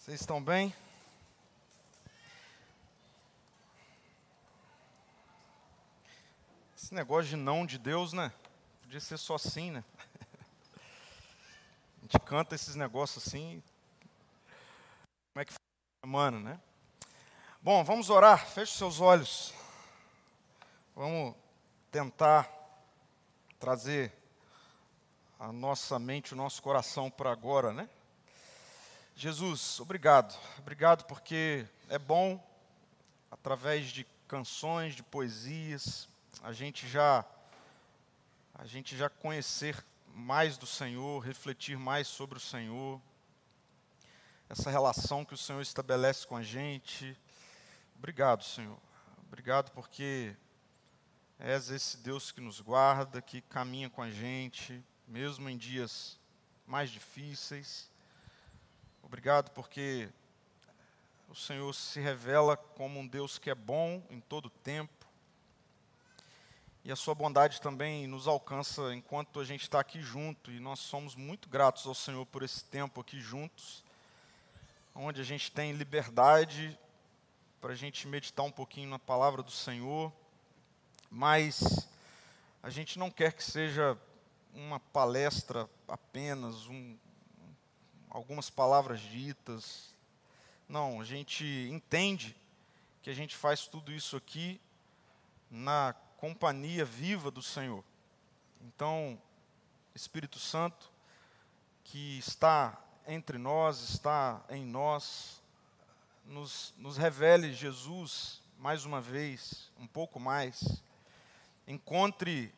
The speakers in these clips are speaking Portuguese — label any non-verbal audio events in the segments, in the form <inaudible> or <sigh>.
Vocês estão bem? Esse negócio de não de Deus, né? Podia ser só assim, né? <laughs> A gente canta esses negócios assim. Como é que foi a semana, né? Bom, vamos orar. Feche seus olhos. Vamos tentar trazer a nossa mente, o nosso coração para agora, né? Jesus, obrigado. Obrigado porque é bom, através de canções, de poesias, a gente já a gente já conhecer mais do Senhor, refletir mais sobre o Senhor, essa relação que o Senhor estabelece com a gente. Obrigado, Senhor. Obrigado porque és esse Deus que nos guarda, que caminha com a gente, mesmo em dias mais difíceis. Obrigado porque o Senhor se revela como um Deus que é bom em todo tempo. E a sua bondade também nos alcança enquanto a gente está aqui junto. E nós somos muito gratos ao Senhor por esse tempo aqui juntos, onde a gente tem liberdade para a gente meditar um pouquinho na palavra do Senhor. Mas a gente não quer que seja uma palestra apenas, um, algumas palavras ditas. Não, a gente entende que a gente faz tudo isso aqui na companhia viva do Senhor. Então, Espírito Santo, que está entre nós, está em nós, nos, nos revele Jesus mais uma vez, um pouco mais. Encontre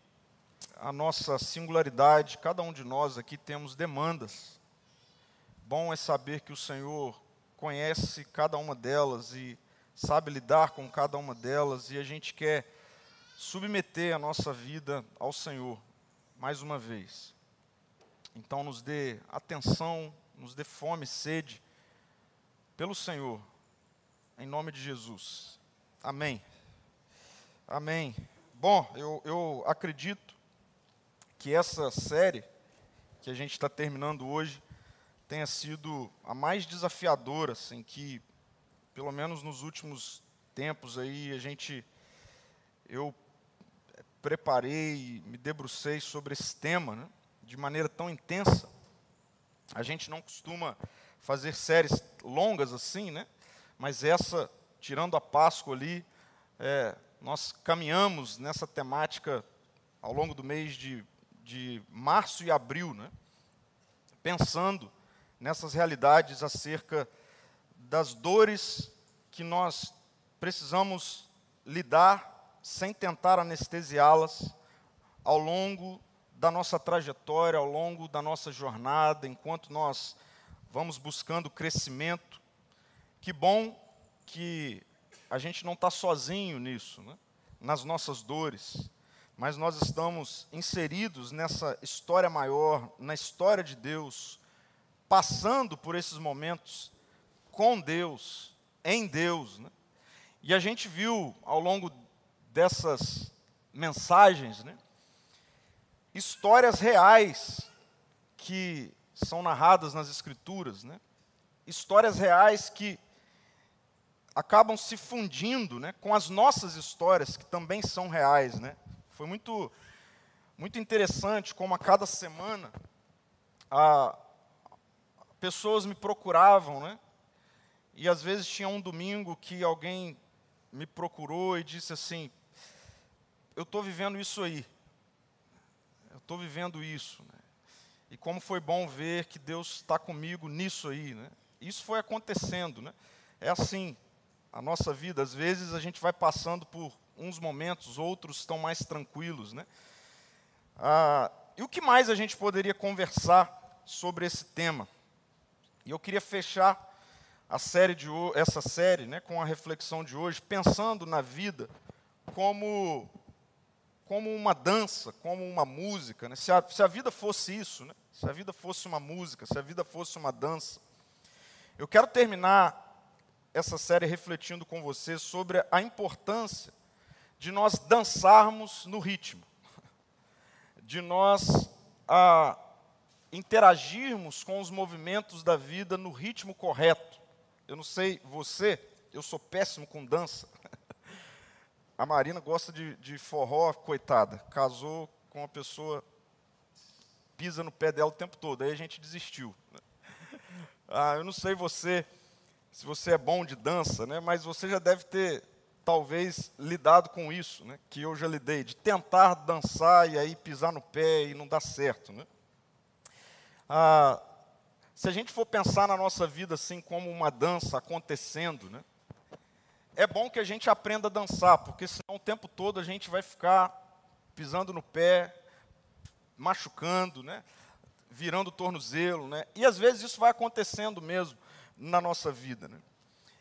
a nossa singularidade, cada um de nós aqui temos demandas Bom é saber que o Senhor conhece cada uma delas e sabe lidar com cada uma delas, e a gente quer submeter a nossa vida ao Senhor, mais uma vez. Então, nos dê atenção, nos dê fome e sede pelo Senhor, em nome de Jesus. Amém. Amém. Bom, eu, eu acredito que essa série que a gente está terminando hoje tenha sido a mais desafiadora, assim, que, pelo menos nos últimos tempos aí, a gente, eu preparei, me debrucei sobre esse tema, né, de maneira tão intensa. A gente não costuma fazer séries longas assim, né, mas essa, tirando a Páscoa ali, é, nós caminhamos nessa temática ao longo do mês de, de março e abril, né, pensando nessas realidades acerca das dores que nós precisamos lidar sem tentar anestesiá-las ao longo da nossa trajetória, ao longo da nossa jornada, enquanto nós vamos buscando crescimento. Que bom que a gente não está sozinho nisso, né? nas nossas dores, mas nós estamos inseridos nessa história maior, na história de Deus, passando por esses momentos com Deus, em Deus. Né? E a gente viu ao longo dessas mensagens né, histórias reais que são narradas nas Escrituras, né? histórias reais que acabam se fundindo né, com as nossas histórias, que também são reais. Né? Foi muito, muito interessante como a cada semana a, pessoas me procuravam, né? E às vezes tinha um domingo que alguém me procurou e disse assim: Eu estou vivendo isso aí. Eu estou vivendo isso. Né? E como foi bom ver que Deus está comigo nisso aí. Né? Isso foi acontecendo. Né? É assim a nossa vida. Às vezes a gente vai passando por uns momentos, outros estão mais tranquilos. Né? Ah, e o que mais a gente poderia conversar sobre esse tema? E eu queria fechar a série de essa série, né, com a reflexão de hoje, pensando na vida como como uma dança, como uma música, né? se, a, se a vida fosse isso, né? se a vida fosse uma música, se a vida fosse uma dança. Eu quero terminar essa série refletindo com você sobre a importância de nós dançarmos no ritmo, de nós a, interagirmos com os movimentos da vida no ritmo correto. Eu não sei você, eu sou péssimo com dança. <laughs> A Marina gosta de, de forró, coitada. Casou com uma pessoa pisa no pé dela o tempo todo. Aí a gente desistiu. <laughs> Ah, eu não sei você, se você é bom de dança, né? Mas você já deve ter talvez lidado com isso, né? Que eu já lidei de tentar dançar e aí pisar no pé e não dar certo, né? Ah, se a gente for pensar na nossa vida assim como uma dança acontecendo, né? É bom que a gente aprenda a dançar, porque senão o tempo todo a gente vai ficar pisando no pé, machucando, né? Virando o tornozelo, né? E às vezes isso vai acontecendo mesmo na nossa vida, né?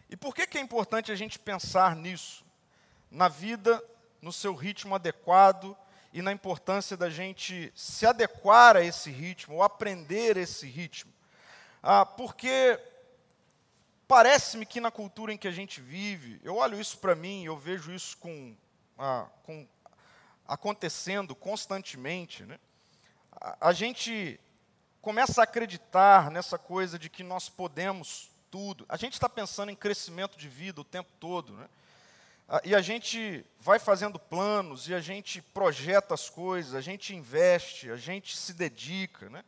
E por que, que é importante a gente pensar nisso? Na vida, no seu ritmo adequado e na importância da gente se adequar a esse ritmo, ou aprender esse ritmo. Ah, porque parece-me que na cultura em que a gente vive, eu olho isso para mim, eu vejo isso com, ah, com acontecendo constantemente, né? a, a gente começa a acreditar nessa coisa de que nós podemos tudo. A gente está pensando em crescimento de vida o tempo todo, né? Ah, e a gente vai fazendo planos, e a gente projeta as coisas, a gente investe, a gente se dedica, né?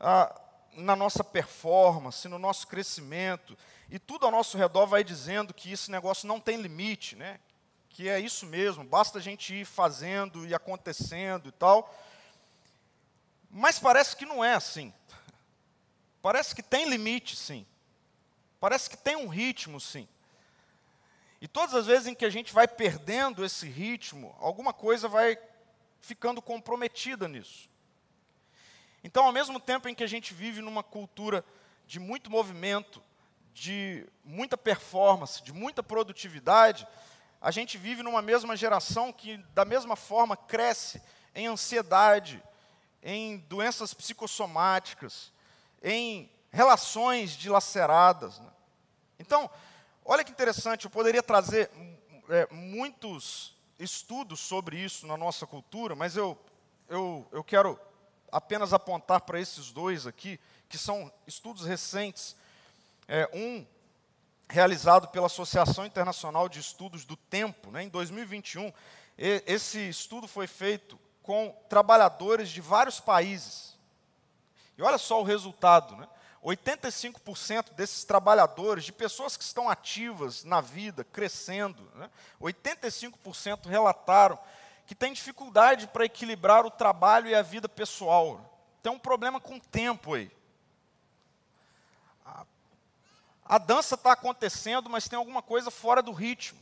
Ah, na nossa performance, no nosso crescimento, e tudo ao nosso redor vai dizendo que esse negócio não tem limite, né? que é isso mesmo, basta a gente ir fazendo e acontecendo e tal. Mas parece que não é assim. Parece que tem limite, sim. Parece que tem um ritmo, sim. E todas as vezes em que a gente vai perdendo esse ritmo, alguma coisa vai ficando comprometida nisso. Então, ao mesmo tempo em que a gente vive numa cultura de muito movimento, de muita performance, de muita produtividade, a gente vive numa mesma geração que, da mesma forma, cresce em ansiedade, em doenças psicossomáticas, em relações dilaceradas. Né? Então, olha que interessante, eu poderia trazer é, muitos estudos sobre isso na nossa cultura, mas eu, eu, eu quero apenas apontar para esses dois aqui, que são estudos recentes. É, um realizado pela Associação Internacional de Estudos do Tempo, né, em 2021. E, esse estudo foi feito com trabalhadores de vários países. E olha só o resultado, né? 85% desses trabalhadores, de pessoas que estão ativas na vida, crescendo, né? 85% relataram que tem dificuldade para equilibrar o trabalho e a vida pessoal. Tem um problema com o tempo aí. A, a dança está acontecendo, mas tem alguma coisa fora do ritmo.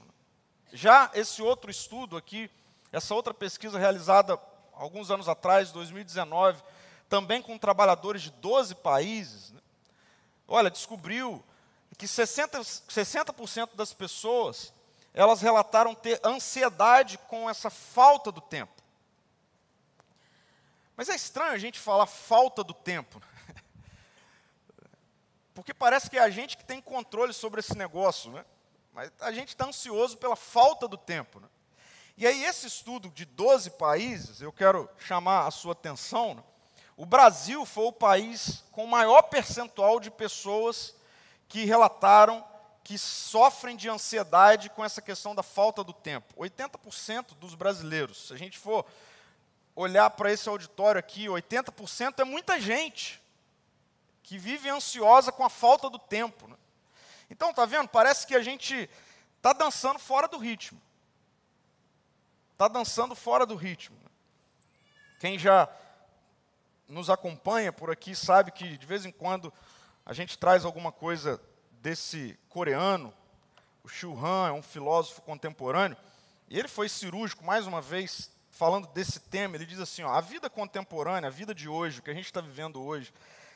Já esse outro estudo aqui, essa outra pesquisa realizada alguns anos atrás, 2019, também com trabalhadores de 12 países, né? Olha, descobriu que 60%, 60 das pessoas elas relataram ter ansiedade com essa falta do tempo. Mas é estranho a gente falar falta do tempo. Né? <laughs> Porque parece que é a gente que tem controle sobre esse negócio, né? Mas a gente está ansioso pela falta do tempo. Né? E aí, esse estudo de 12 países, eu quero chamar a sua atenção. Né? O Brasil foi o país com maior percentual de pessoas que relataram que sofrem de ansiedade com essa questão da falta do tempo. 80% dos brasileiros, se a gente for olhar para esse auditório aqui, 80% é muita gente que vive ansiosa com a falta do tempo. Né? Então, tá vendo? Parece que a gente está dançando fora do ritmo. Está dançando fora do ritmo. Quem já nos acompanha por aqui sabe que de vez em quando a gente traz alguma coisa desse coreano, o Xiu Han, é um filósofo contemporâneo, e ele foi cirúrgico, mais uma vez, falando desse tema, ele diz assim, ó, a vida contemporânea, a vida de hoje, o que a gente está vivendo hoje,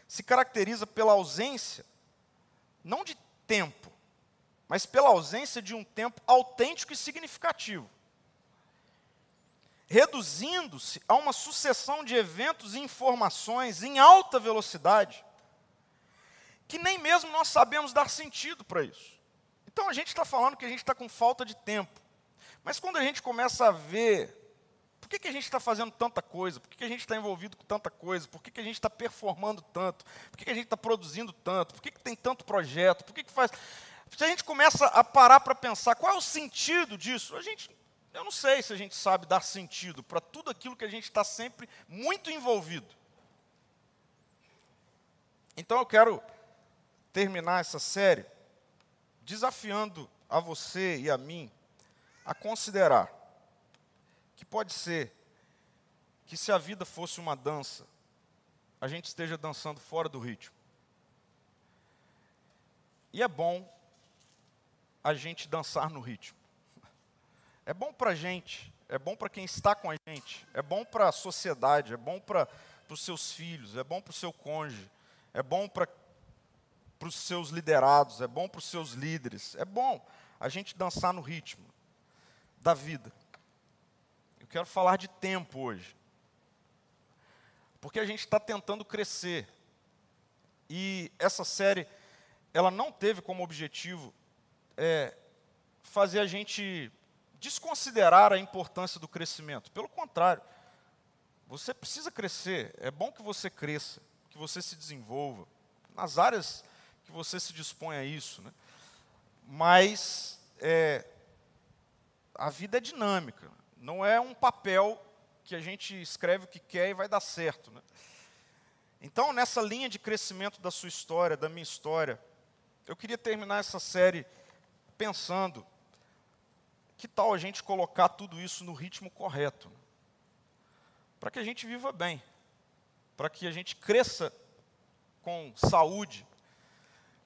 se caracteriza pela ausência, não de tempo, mas pela ausência de um tempo autêntico e significativo. Reduzindo-se a uma sucessão de eventos e informações em alta velocidade, que nem mesmo nós sabemos dar sentido para isso. Então a gente está falando que a gente está com falta de tempo. Mas quando a gente começa a ver por que, que a gente está fazendo tanta coisa, por que, que a gente está envolvido com tanta coisa, por que, que a gente está performando tanto, por que, que a gente está produzindo tanto, por que, que tem tanto projeto, por que, que faz. Se a gente começa a parar para pensar qual é o sentido disso, a gente, eu não sei se a gente sabe dar sentido para tudo aquilo que a gente está sempre muito envolvido. Então eu quero terminar essa série desafiando a você e a mim a considerar que pode ser que se a vida fosse uma dança, a gente esteja dançando fora do ritmo. E é bom a gente dançar no ritmo. É bom para a gente, é bom para quem está com a gente, é bom para a sociedade, é bom para os seus filhos, é bom para o seu cônjuge, é bom para os seus liderados, é bom para os seus líderes, é bom a gente dançar no ritmo da vida. Eu quero falar de tempo hoje. Porque a gente está tentando crescer. E essa série, ela não teve como objetivo é, fazer a gente desconsiderar a importância do crescimento. Pelo contrário, você precisa crescer. É bom que você cresça, que você se desenvolva nas áreas que você se dispõe a isso. Né? Mas é, a vida é dinâmica, não é um papel que a gente escreve o que quer e vai dar certo. Né? Então, nessa linha de crescimento da sua história, da minha história, eu queria terminar essa série pensando que tal a gente colocar tudo isso no ritmo correto, para que a gente viva bem, para que a gente cresça com saúde,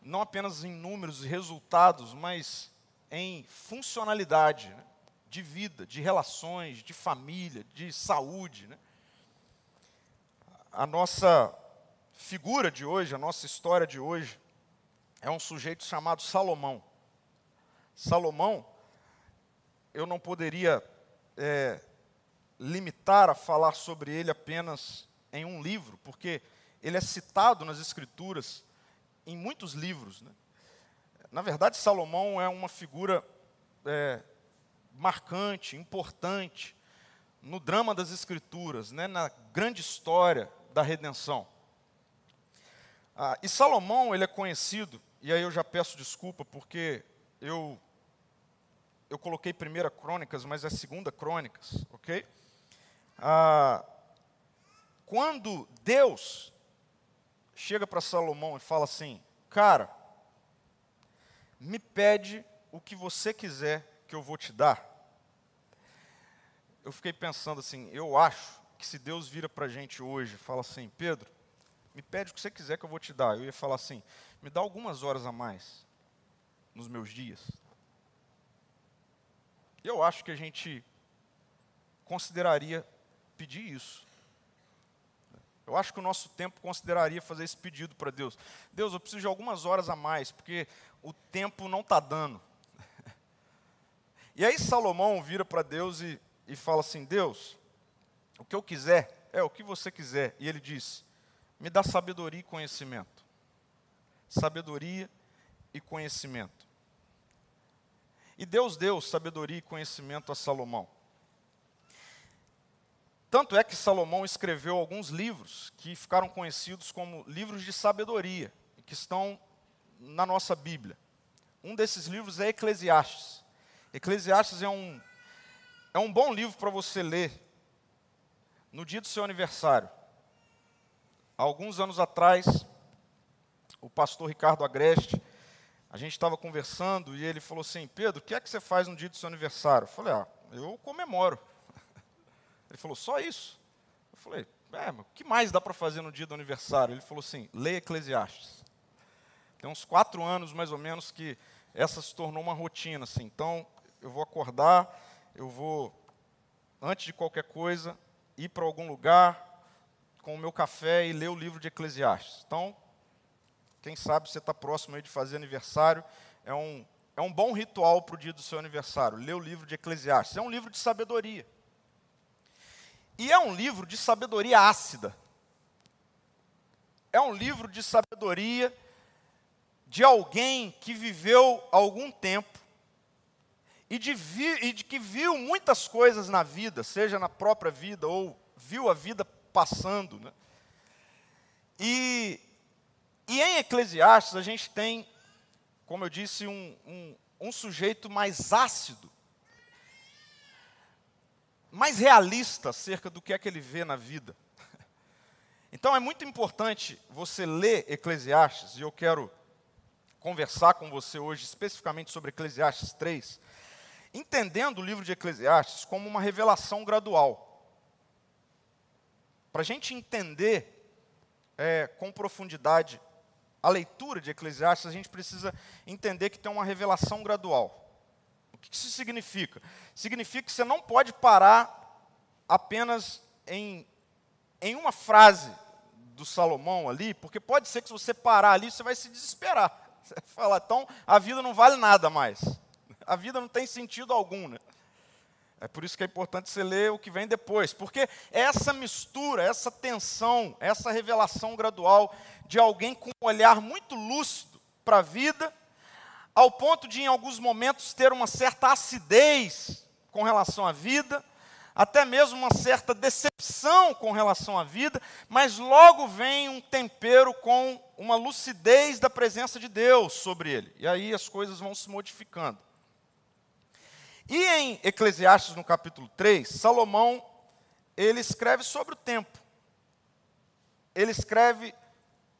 não apenas em números e resultados, mas em funcionalidade. Né? de vida, de relações, de família, de saúde. Né? A nossa figura de hoje, a nossa história de hoje, é um sujeito chamado Salomão. Salomão, eu não poderia é, limitar a falar sobre ele apenas em um livro, porque ele é citado nas Escrituras em muitos livros. Né? Na verdade, Salomão é uma figura é, marcante, importante no drama das Escrituras, né, na grande história da redenção. Ah, e Salomão, ele é conhecido, e aí eu já peço desculpa porque eu eu coloquei primeira crônicas, mas é segunda crônicas, ok? Ah, quando Deus chega para Salomão e fala assim, cara, me pede o que você quiser que eu vou te dar eu fiquei pensando assim, eu acho que se Deus vira para a gente hoje e fala assim, Pedro, me pede o que você quiser que eu vou te dar. Eu ia falar assim, me dá algumas horas a mais nos meus dias. Eu acho que a gente consideraria pedir isso. Eu acho que o nosso tempo consideraria fazer esse pedido para Deus. Deus, eu preciso de algumas horas a mais, porque o tempo não está dando. E aí Salomão vira para Deus e e fala assim: Deus, o que eu quiser é o que você quiser. E ele diz: me dá sabedoria e conhecimento. Sabedoria e conhecimento. E Deus deu sabedoria e conhecimento a Salomão. Tanto é que Salomão escreveu alguns livros que ficaram conhecidos como livros de sabedoria, que estão na nossa Bíblia. Um desses livros é Eclesiastes. Eclesiastes é um é um bom livro para você ler no dia do seu aniversário. Alguns anos atrás, o pastor Ricardo Agreste, a gente estava conversando e ele falou assim: Pedro, o que é que você faz no dia do seu aniversário? Eu falei: Ah, eu comemoro. <laughs> Ele falou: Só isso? Eu falei: É, mas o que mais dá para fazer no dia do aniversário? Ele falou assim: Leia Eclesiastes. Tem uns quatro anos mais ou menos que essa se tornou uma rotina. Assim. Então, eu vou acordar eu vou, antes de qualquer coisa, ir para algum lugar com o meu café e ler o livro de Eclesiastes. Então, quem sabe você está próximo aí de fazer aniversário, é um, é um bom ritual para o dia do seu aniversário, ler o livro de Eclesiastes. É um livro de sabedoria. E é um livro de sabedoria ácida. É um livro de sabedoria de alguém que viveu algum tempo e de, vi, e de que viu muitas coisas na vida, seja na própria vida ou viu a vida passando. Né? E, e em Eclesiastes a gente tem como eu disse, um, um, um sujeito mais ácido, mais realista acerca do que é que ele vê na vida. <laughs> Então é muito importante você ler Eclesiastes, e eu quero conversar com você hoje especificamente sobre Eclesiastes 3, entendendo o livro de Eclesiastes como uma revelação gradual. Para a gente entender é, com profundidade a leitura de Eclesiastes, a gente precisa entender que tem uma revelação gradual. O que isso significa? Significa que você não pode parar apenas em, em uma frase do Salomão ali, porque pode ser que se você parar ali, você vai se desesperar. <laughs> Você vai falar, então a vida não vale nada mais. A vida não tem sentido algum. Né? É por isso que é importante você ler o que vem depois, porque essa mistura, essa tensão, essa revelação gradual de alguém com um olhar muito lúcido para a vida, ao ponto de, em alguns momentos, ter uma certa acidez com relação à vida, até mesmo uma certa decepção com relação à vida, mas logo vem um tempero com uma lucidez da presença de Deus sobre ele, e aí as coisas vão se modificando. E em Eclesiastes, no capítulo 3, Salomão, ele escreve sobre o tempo. Ele escreve,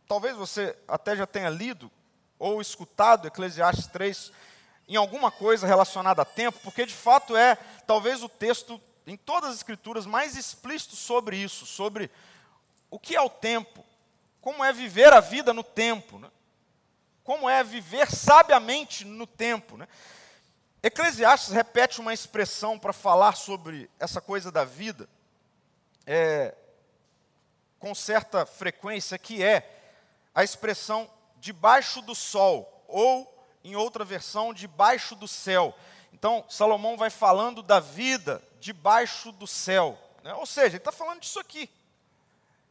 talvez você até já tenha lido ou escutado Eclesiastes 3 em alguma coisa relacionada a tempo, porque de fato é talvez o texto em todas as escrituras mais explícito sobre isso, sobre o que é o tempo, como é viver a vida no tempo, né? como é viver sabiamente no tempo. Né? Eclesiastes repete uma expressão para falar sobre essa coisa da vida, é, com certa frequência, que é a expressão debaixo do sol, ou, em outra versão, debaixo do céu. Então, Salomão vai falando da vida debaixo do céu. Né? Ou seja, ele está falando disso aqui.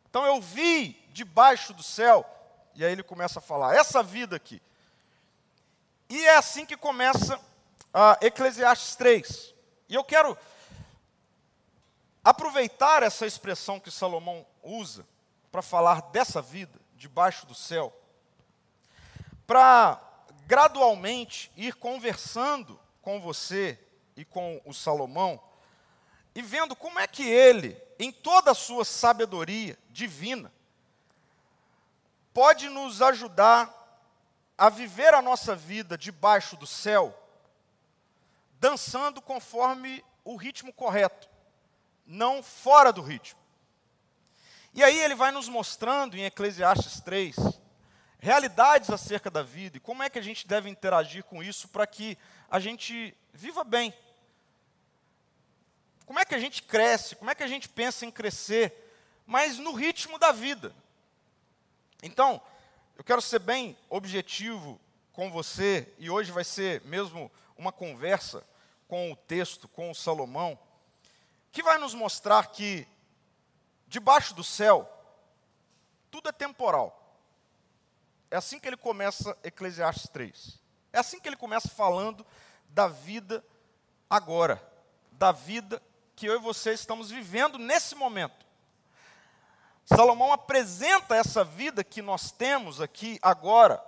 Então, eu vi debaixo do céu, e aí ele começa a falar, essa vida aqui. E é assim que começa Eclesiastes 3. E eu quero aproveitar essa expressão que Salomão usa para falar dessa vida debaixo do céu, para gradualmente ir conversando com você e com o Salomão e vendo como é que ele, em toda a sua sabedoria divina, pode nos ajudar a viver a nossa vida debaixo do céu dançando conforme o ritmo correto, não fora do ritmo. E aí ele vai nos mostrando em Eclesiastes 3 realidades acerca da vida e como é que a gente deve interagir com isso para que a gente viva bem. Como é que a gente cresce, como é que a gente pensa em crescer, mas no ritmo da vida. Então, eu quero ser bem objetivo com você, e hoje vai ser mesmo uma conversa com o texto, com o Salomão, que vai nos mostrar que debaixo do céu tudo é temporal. É assim que ele começa Eclesiastes 3. É assim que ele começa falando da vida agora, da vida que eu e você estamos vivendo nesse momento. Salomão apresenta essa vida que nós temos aqui agora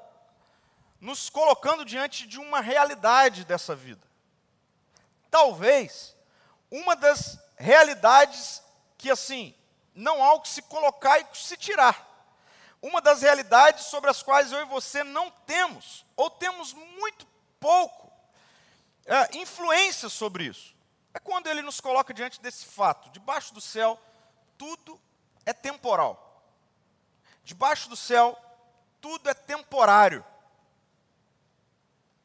nos colocando diante de uma realidade dessa vida. Talvez uma das realidades que assim não há o que se colocar e se tirar. Uma das realidades sobre as quais eu e você não temos, ou temos muito pouco, é, influência sobre isso. É quando ele nos coloca diante desse fato: debaixo do céu, tudo é temporal. Debaixo do céu, tudo é temporário.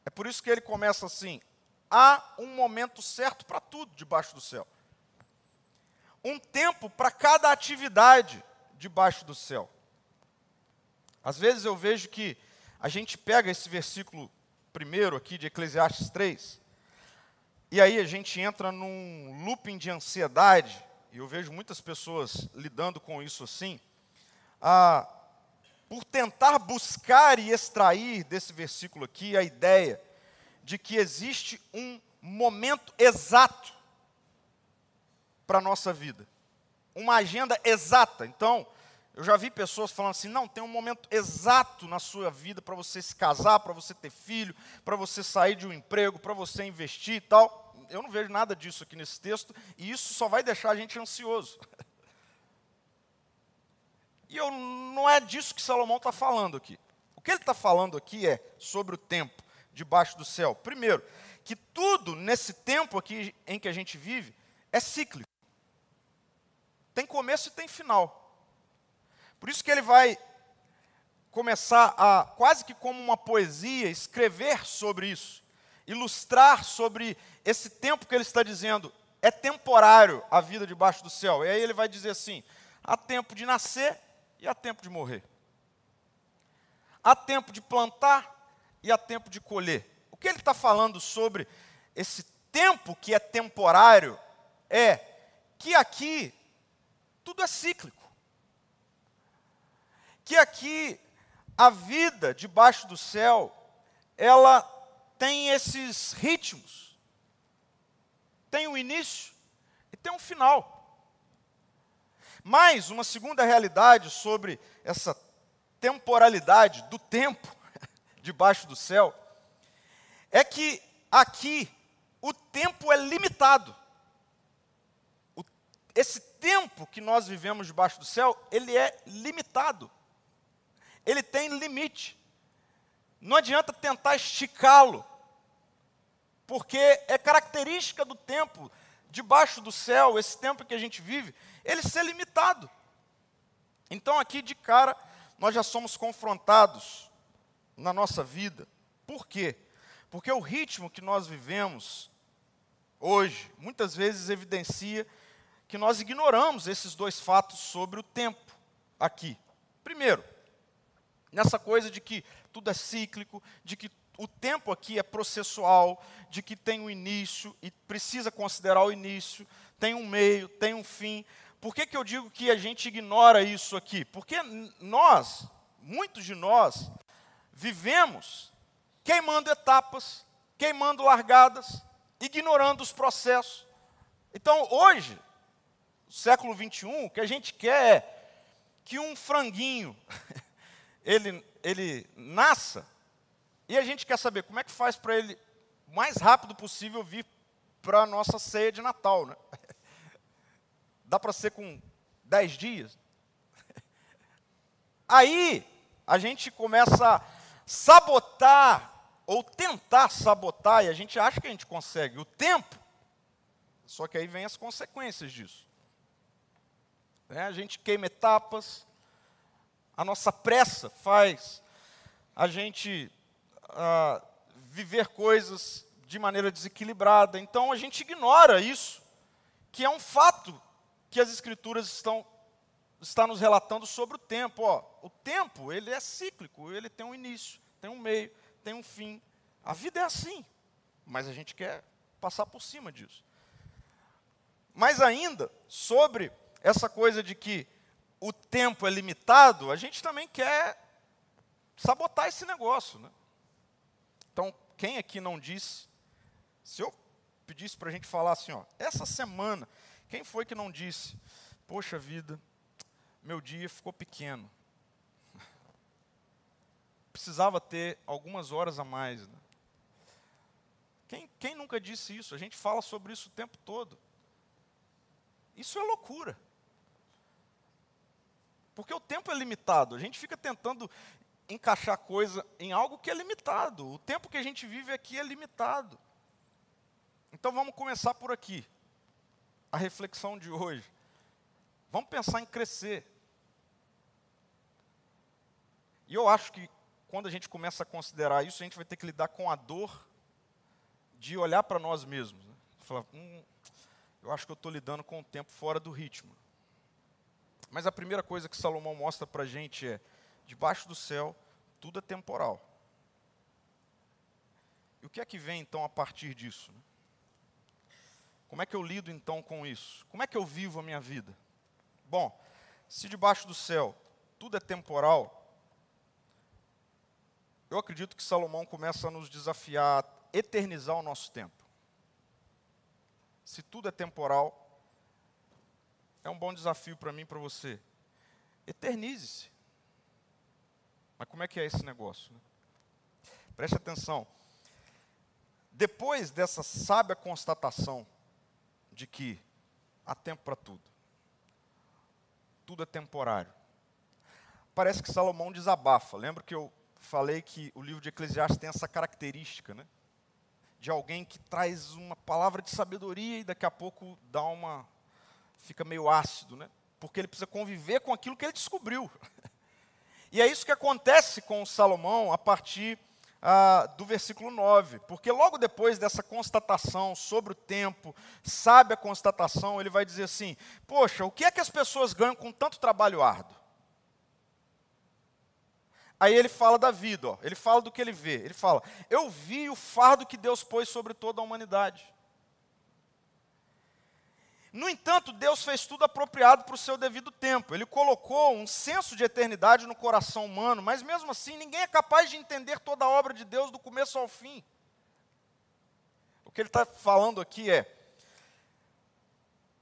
É por isso que ele começa assim: há um momento certo para tudo debaixo do céu. Um tempo para cada atividade debaixo do céu. Às vezes eu vejo que a gente pega esse versículo primeiro aqui de Eclesiastes 3, e aí a gente entra num looping de ansiedade, e eu vejo muitas pessoas lidando com isso assim, ah, por tentar buscar e extrair desse versículo aqui a ideia de que existe um momento exato para a nossa vida, uma agenda exata. Então, Eu já vi pessoas falando assim: não, tem um momento exato na sua vida para você se casar, para você ter filho, para você sair de um emprego, para você investir e tal. Eu não vejo nada disso aqui nesse texto, e isso só vai deixar a gente ansioso. <laughs> E eu, não é disso que Salomão está falando aqui. O que ele está falando aqui é sobre o tempo debaixo do céu. Primeiro, que tudo nesse tempo aqui em que a gente vive é cíclico. Tem começo e tem final. Por isso que ele vai começar a, quase que como uma poesia, escrever sobre isso, ilustrar sobre esse tempo que ele está dizendo, é temporário a vida debaixo do céu. E aí ele vai dizer assim: há tempo de nascer e há tempo de morrer. Há tempo de plantar e há tempo de colher. O que ele está falando sobre esse tempo que é temporário é que aqui tudo é cíclico que aqui a vida debaixo do céu, ela tem esses ritmos. Tem um início e tem um final. Mais uma segunda realidade sobre essa temporalidade do tempo <laughs> debaixo do céu é que aqui o tempo é limitado. O, esse tempo que nós vivemos debaixo do céu, ele é limitado ele tem limite. Não adianta tentar esticá-lo, porque é característica do tempo debaixo do céu, esse tempo que a gente vive, ele ser limitado. Então, aqui de cara, nós já somos confrontados na nossa vida. Por quê? Porque o ritmo que nós vivemos hoje, muitas vezes evidencia que nós ignoramos esses dois fatos sobre o tempo aqui. Primeiro, nessa coisa de que tudo é cíclico, de que o tempo aqui é processual, de que tem um início e precisa considerar o início, tem um meio, tem um fim. Por que, que eu digo que a gente ignora isso aqui? Porque nós, muitos de nós, vivemos queimando etapas, queimando largadas, ignorando os processos. Então, hoje, século 21, o que a gente quer é que um franguinho <laughs> ele, ele nasça, e a gente quer saber como é que faz para ele, o mais rápido possível, vir para a nossa ceia de Natal. Né? <laughs> Dá para ser com dez dias? <laughs> Aí, a gente começa a sabotar, ou tentar sabotar, e a gente acha que a gente consegue, o tempo. Só que aí vem as consequências disso. É, a gente queima etapas, a nossa pressa faz a gente uh, viver coisas de maneira desequilibrada. Então a gente ignora isso, que é um fato que as escrituras estão está nos relatando sobre o tempo. Ó, o tempo ele é cíclico, ele tem um início, tem um meio, tem um fim. A vida é assim, mas a gente quer passar por cima disso. Mas ainda sobre essa coisa de que o tempo é limitado, a gente também quer sabotar esse negócio. Né? Então, quem aqui não disse, se eu pedisse para a gente falar assim, ó, essa semana, quem foi que não disse, poxa vida, meu dia ficou pequeno, <laughs> precisava ter algumas horas a mais. Né? Quem, quem nunca disse isso? A gente fala sobre isso o tempo todo. Isso é loucura. Porque o tempo é limitado. A gente fica tentando encaixar coisa em algo que é limitado. O tempo que a gente vive aqui é limitado. Então vamos começar por aqui. A reflexão de hoje. Vamos pensar em crescer. E eu acho que quando a gente começa a considerar isso, a gente vai ter que lidar com a dor de olhar para nós mesmos. Né? Falar, hum, eu acho que eu estou lidando com o tempo fora do ritmo. Mas a primeira coisa que Salomão mostra para a gente é: debaixo do céu, tudo é temporal. E o que é que vem então a partir disso? Né? Como é que eu lido então com isso? Como é que eu vivo a minha vida? Bom, se debaixo do céu tudo é temporal, eu acredito que Salomão começa a nos desafiar a eternizar o nosso tempo. Se tudo é temporal, é um bom desafio para mim e para você. Eternize-se. Mas como é que é esse negócio? Né? Preste atenção. Depois dessa sábia constatação de que há tempo para tudo, tudo é temporário, parece que Salomão desabafa. Lembra que eu falei que o livro de Eclesiastes tem essa característica, né? De alguém que traz uma palavra de sabedoria e daqui a pouco dá uma. fica meio ácido, né? Porque ele precisa conviver com aquilo que ele descobriu. <laughs> E é isso que acontece com Salomão a partir ah, do versículo 9, porque logo depois dessa constatação sobre o tempo, sabe a constatação, ele vai dizer assim: Poxa, o que é que as pessoas ganham com tanto trabalho árduo? Aí ele fala da vida, ó, ele fala do que ele vê. Ele fala: Eu vi o fardo que Deus pôs sobre toda a humanidade. No entanto, Deus fez tudo apropriado para o seu devido tempo. Ele colocou um senso de eternidade no coração humano, mas mesmo assim, ninguém é capaz de entender toda a obra de Deus do começo ao fim. O que ele está falando aqui é: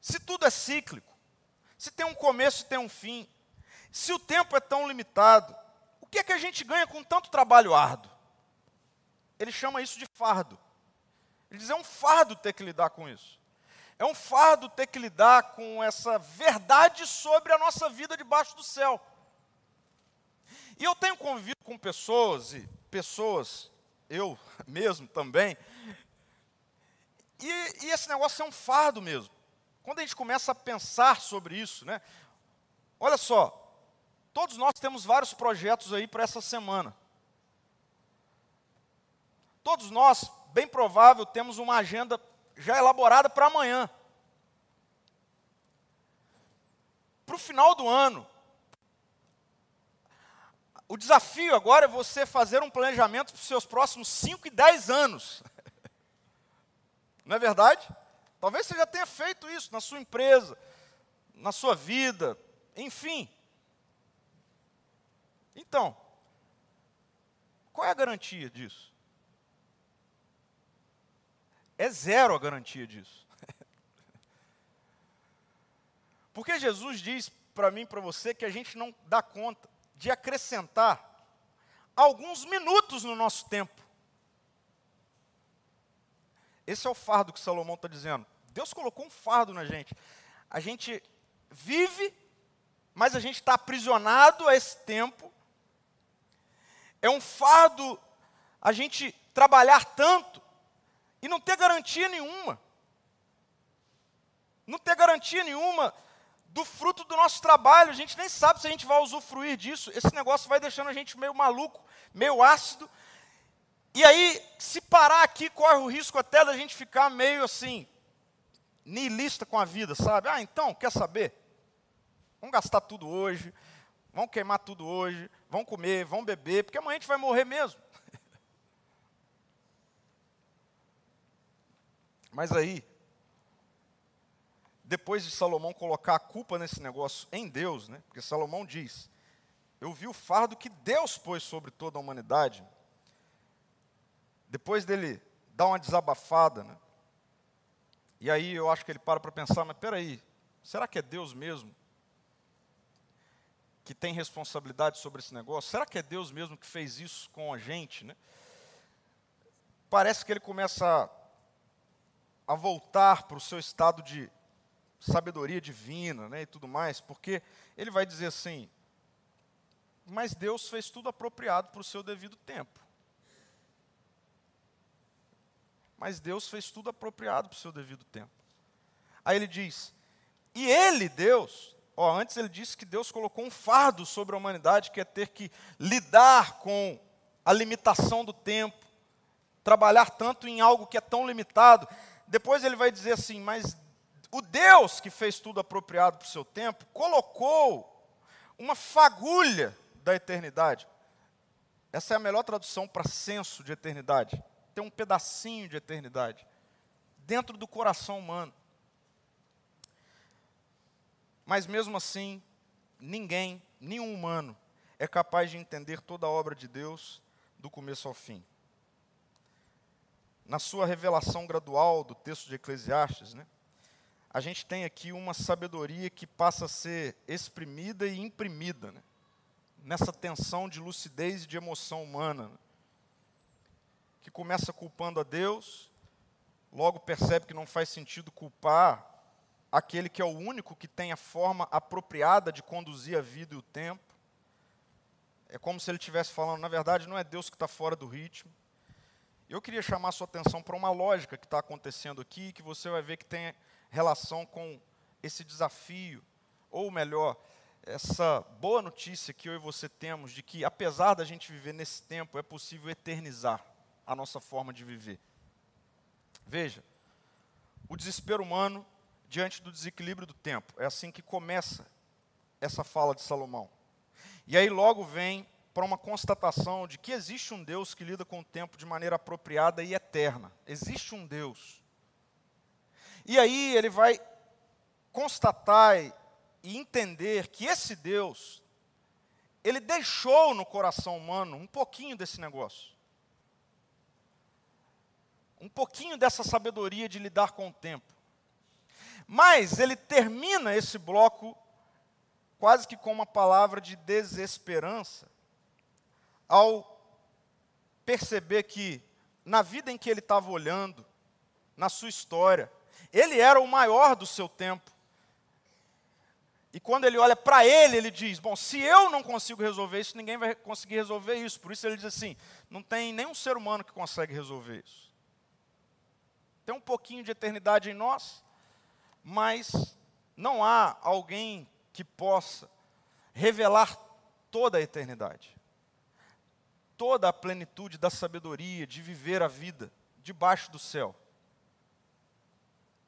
se tudo é cíclico, se tem um começo e tem um fim, se o tempo é tão limitado, o que é que a gente ganha com tanto trabalho árduo? Ele chama isso de fardo. Ele diz: é um fardo ter que lidar com isso. É um fardo ter que lidar com essa verdade sobre a nossa vida debaixo do céu. E eu tenho convivido com pessoas, e pessoas, eu <laughs> mesmo também, e, e, esse negócio é um fardo mesmo. Quando a gente começa a pensar sobre isso, né? Olha só, todos nós temos vários projetos aí para essa semana. Todos nós, bem provável, temos uma agenda já elaborada para amanhã. Para o final do ano. O desafio agora é você fazer um planejamento para os seus próximos 5 e 10 anos. Não é verdade? Talvez você já tenha feito isso na sua empresa, na sua vida, enfim. Então, qual é a garantia disso? É zero a garantia disso. <laughs> Porque Jesus diz para mim para você que a gente não dá conta de acrescentar alguns minutos no nosso tempo. Esse é o fardo que Salomão está dizendo. Deus colocou um fardo na gente. A gente vive, mas a gente está aprisionado a esse tempo. É um fardo a gente trabalhar tanto e não ter garantia nenhuma. Não ter garantia nenhuma do fruto do nosso trabalho. A gente nem sabe se a gente vai usufruir disso. Esse negócio vai deixando a gente meio maluco, meio ácido. E aí, se parar aqui, corre o risco até da gente ficar meio assim, niilista com a vida, sabe? Ah, então, quer saber? Vamos gastar tudo hoje, vamos queimar tudo hoje, vamos comer, vamos beber, porque amanhã a gente vai morrer mesmo. Mas aí, depois de Salomão colocar a culpa nesse negócio em Deus, né? Porque Salomão diz: Eu vi o fardo que Deus pôs sobre toda a humanidade. Depois dele dar uma desabafada, né? E aí eu acho que ele para para pensar, mas peraí, será que é Deus mesmo que tem responsabilidade sobre esse negócio? Será que é Deus mesmo que fez isso com a gente, né? Parece que ele começa a a voltar para o seu estado de sabedoria divina né, e tudo mais, porque ele vai dizer assim: mas Deus fez tudo apropriado para o seu devido tempo. Mas Deus fez tudo apropriado para o seu devido tempo. Aí ele diz: e ele, Deus, ó, antes ele disse que Deus colocou um fardo sobre a humanidade, que é ter que lidar com a limitação do tempo, trabalhar tanto em algo que é tão limitado depois ele vai dizer assim: Mas o Deus que fez tudo apropriado para o seu tempo, colocou uma fagulha da eternidade. Essa é a melhor tradução para senso de eternidade. Tem um pedacinho de eternidade dentro do coração humano. Mas mesmo assim, ninguém, nenhum humano, é capaz de entender toda a obra de Deus do começo ao fim na sua revelação gradual do texto de Eclesiastes, né, a gente tem aqui uma sabedoria que passa a ser exprimida e imprimida, né? nessa tensão de lucidez e de emoção humana, né? que começa culpando a Deus, logo percebe que não faz sentido culpar aquele que é o único que tem a forma apropriada de conduzir a vida e o tempo. É como se ele estivesse falando, na verdade, não é Deus que está fora do ritmo. Eu queria chamar sua atenção para uma lógica que está acontecendo aqui, que você vai ver que tem relação com esse desafio, ou melhor, essa boa notícia que eu e você temos de que, apesar da gente viver nesse tempo, é possível eternizar a nossa forma de viver. Veja, o desespero humano diante do desequilíbrio do tempo. É assim que começa essa fala de Salomão. E aí logo vem para uma constatação de que existe um Deus que lida com o tempo de maneira apropriada e eterna. Existe um Deus. E aí ele vai constatar e entender que esse Deus, ele deixou no coração humano um pouquinho desse negócio. Um pouquinho dessa sabedoria de lidar com o tempo. Mas ele termina esse bloco quase que com uma palavra de desesperança, ao perceber que, na vida em que ele estava olhando, na sua história, ele era o maior do seu tempo. E quando ele olha para ele, ele diz: Bom, se eu não consigo resolver isso, ninguém vai conseguir resolver isso. Por isso ele diz assim: Não tem nenhum ser humano que consegue resolver isso. Tem um pouquinho de eternidade em nós, mas não há alguém que possa revelar toda a eternidade, toda a plenitude da sabedoria de viver a vida debaixo do céu.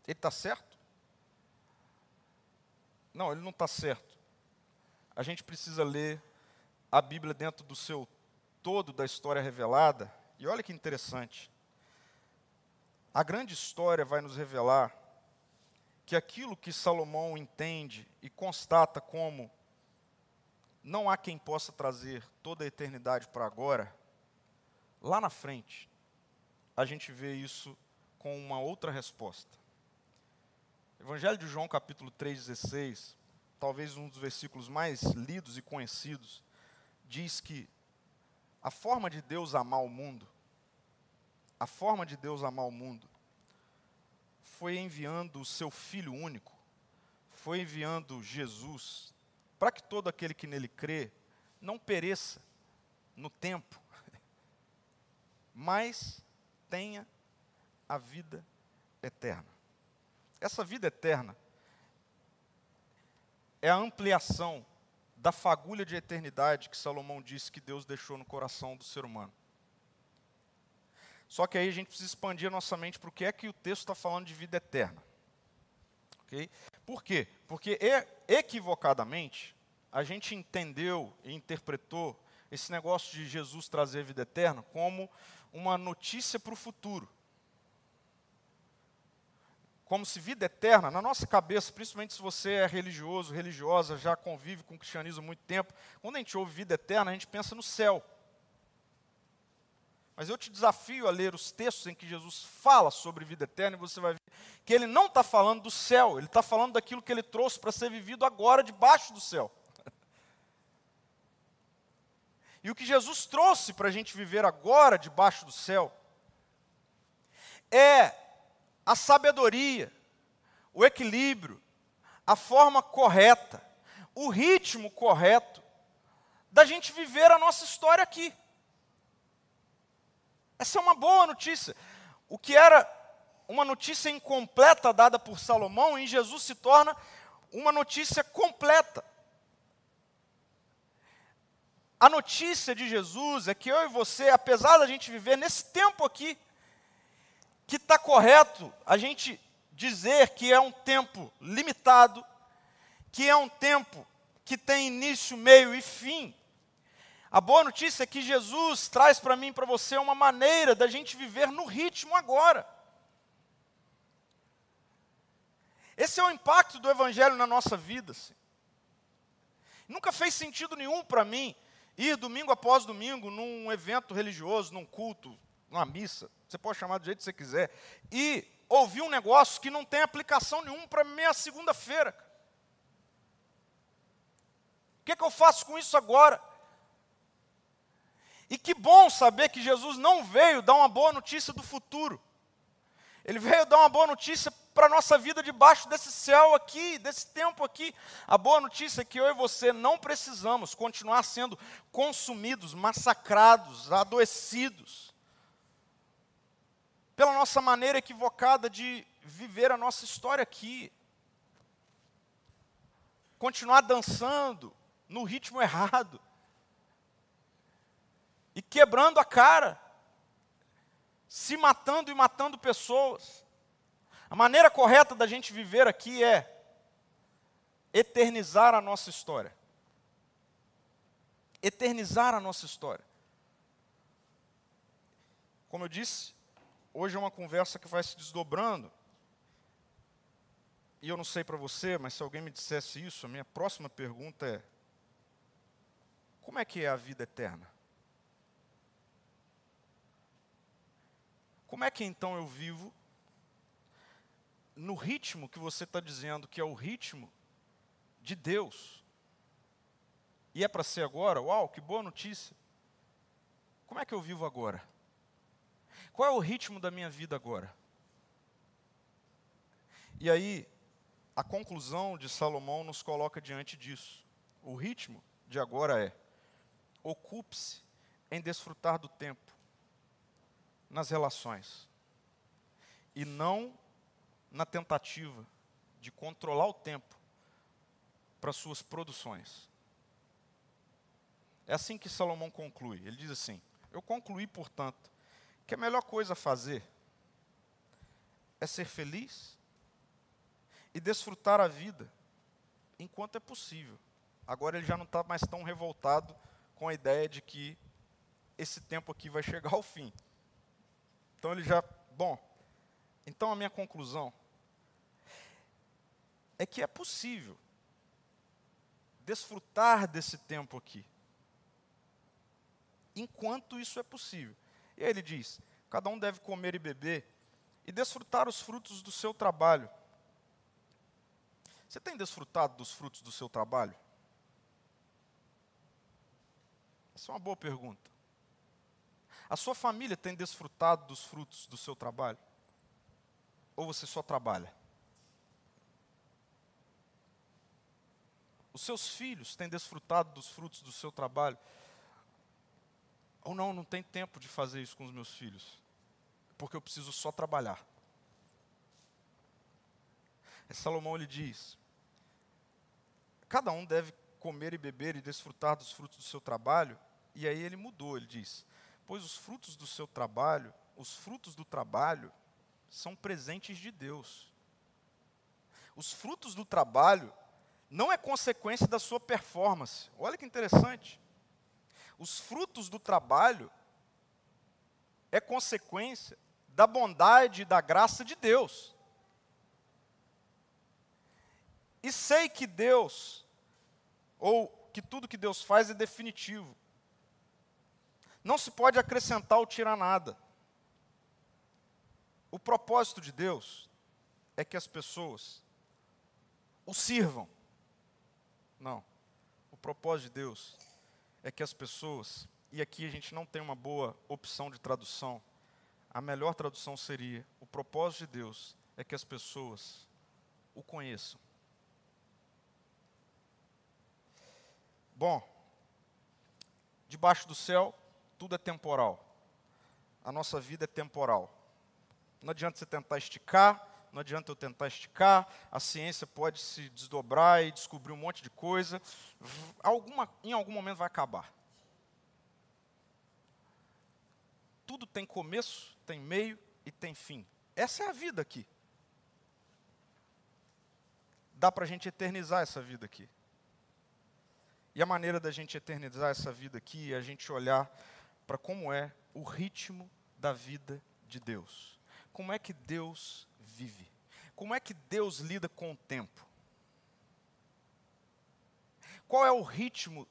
Ele está certo? Não, ele não está certo. A gente precisa ler a Bíblia dentro do seu todo da história revelada. E olha que interessante. A grande história vai nos revelar que aquilo que Salomão entende e constata como não há quem possa trazer toda a eternidade para agora, lá na frente, a gente vê isso com uma outra resposta. Evangelho de João, capítulo 3,16, talvez um dos versículos mais lidos e conhecidos, diz que a forma de Deus amar o mundo, a forma de Deus amar o mundo, foi enviando o seu Filho único, foi enviando Jesus, para que todo aquele que nele crê não pereça no tempo, <laughs> mas tenha a vida eterna. Essa vida eterna é a ampliação da fagulha de eternidade que Salomão disse que Deus deixou no coração do ser humano. Só que aí a gente precisa expandir a nossa mente para o que é que o texto está falando de vida eterna. Por quê? Porque equivocadamente a gente entendeu e interpretou esse negócio de Jesus trazer vida eterna como uma notícia para o futuro como se vida eterna, na nossa cabeça, principalmente se você é religioso, religiosa, já convive com o cristianismo há muito tempo, quando a gente ouve vida eterna, a gente pensa no céu. Mas eu te desafio a ler os textos em que Jesus fala sobre vida eterna e você vai ver que ele não está falando do céu, ele está falando daquilo que ele trouxe para ser vivido agora debaixo do céu. <laughs> E o que Jesus trouxe para a gente viver agora debaixo do céu é a sabedoria, o equilíbrio, a forma correta, o ritmo correto da gente viver a nossa história aqui. Essa é uma boa notícia. O que era uma notícia incompleta dada por Salomão, em Jesus se torna uma notícia completa. A notícia de Jesus é que eu e você, apesar da gente viver nesse tempo aqui, que está correto a gente dizer que é um tempo limitado, que é um tempo que tem início, meio e fim. A boa notícia é que Jesus traz para mim e para você uma maneira da gente viver no ritmo agora. Esse é o impacto do Evangelho na nossa vida. Assim. Nunca fez sentido nenhum para mim ir domingo após domingo num evento religioso, num culto, numa missa, você pode chamar do jeito que você quiser, e ouvir um negócio que não tem aplicação nenhuma para minha segunda-feira. O que, que eu faço com isso agora? E que bom saber que Jesus não veio dar uma boa notícia do futuro. Ele veio dar uma boa notícia para a nossa vida debaixo desse céu aqui, desse tempo aqui. A boa notícia é que eu e você não precisamos continuar sendo consumidos, massacrados, adoecidos pela nossa maneira equivocada de viver a nossa história aqui. Continuar dançando no ritmo errado e quebrando a cara se matando e matando pessoas. A maneira correta da gente viver aqui é eternizar a nossa história. Eternizar a nossa história. Como eu disse, hoje é uma conversa que vai se desdobrando. E eu não sei para você, mas se alguém me dissesse isso, a minha próxima pergunta é: como é que é a vida eterna? Como é que então eu vivo no ritmo que você está dizendo que é o ritmo de Deus? E é para ser agora? Uau, que boa notícia! Como é que eu vivo agora? Qual é o ritmo da minha vida agora? E aí, a conclusão de Salomão nos coloca diante disso. O ritmo de agora é: ocupe-se em desfrutar do tempo nas relações e não na tentativa de controlar o tempo para suas produções. É assim que Salomão conclui. Ele diz assim: Eu concluí, portanto, que a melhor coisa a fazer é ser feliz e desfrutar a vida enquanto é possível. Agora ele já não está mais tão revoltado com a ideia de que esse tempo aqui vai chegar ao fim. Então ele já. Bom, então a minha conclusão é que é possível desfrutar desse tempo aqui, enquanto isso é possível. E aí ele diz: cada um deve comer e beber e desfrutar os frutos do seu trabalho. Você tem desfrutado dos frutos do seu trabalho? Essa é uma boa pergunta. A sua família tem desfrutado dos frutos do seu trabalho? Ou você só trabalha? Os seus filhos têm desfrutado dos frutos do seu trabalho? Ou não, não tem tempo de fazer isso com os meus filhos, porque eu preciso só trabalhar. É Salomão ele diz: cada um deve comer e beber e desfrutar dos frutos do seu trabalho, e aí ele mudou, ele diz: pois os frutos do seu trabalho, os frutos do trabalho, são presentes de Deus. Os frutos do trabalho não é consequência da sua performance. Olha que interessante. Os frutos do trabalho é consequência da bondade e da graça de Deus. E sei que Deus, ou que tudo que Deus faz é definitivo. Não se pode acrescentar ou tirar nada. O propósito de Deus é que as pessoas o sirvam. Não. O propósito de Deus é que as pessoas, e aqui a gente não tem uma boa opção de tradução, a melhor tradução seria: o propósito de Deus é que as pessoas o conheçam. Bom, debaixo do céu tudo é temporal. A nossa vida é temporal. Não adianta você tentar esticar, não adianta eu tentar esticar, a ciência pode se desdobrar e descobrir um monte de coisa. Alguma, em algum momento vai acabar. Tudo tem começo, tem meio e tem fim. Essa é a vida aqui. Dá para a gente eternizar essa vida aqui. E a maneira da gente eternizar essa vida aqui é a gente olhar para como é o ritmo da vida de Deus. Como é que Deus vive? Como é que Deus lida com o tempo? Qual é o ritmo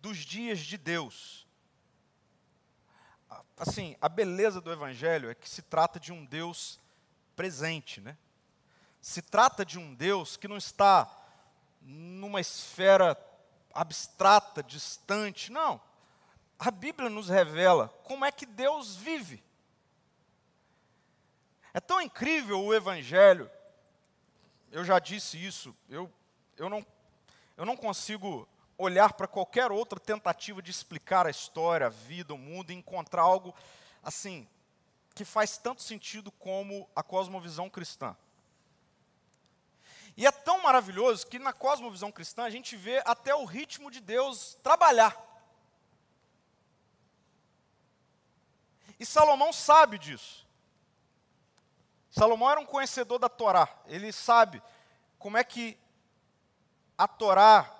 dos dias de Deus? assim, a beleza do evangelho é que se trata de um Deus presente, né? Se trata de um Deus que não está numa esfera abstrata, distante, não. A Bíblia nos revela como é que Deus vive. É tão incrível o evangelho. Eu já disse isso, eu, eu, não, eu não consigo olhar para qualquer outra tentativa de explicar a história, a vida, o mundo e encontrar algo assim que faz tanto sentido como a cosmovisão cristã. E é tão maravilhoso que na cosmovisão cristã a gente vê até o ritmo de Deus trabalhar. E Salomão sabe disso. Salomão era um conhecedor da Torá. Ele sabe como é que a Torá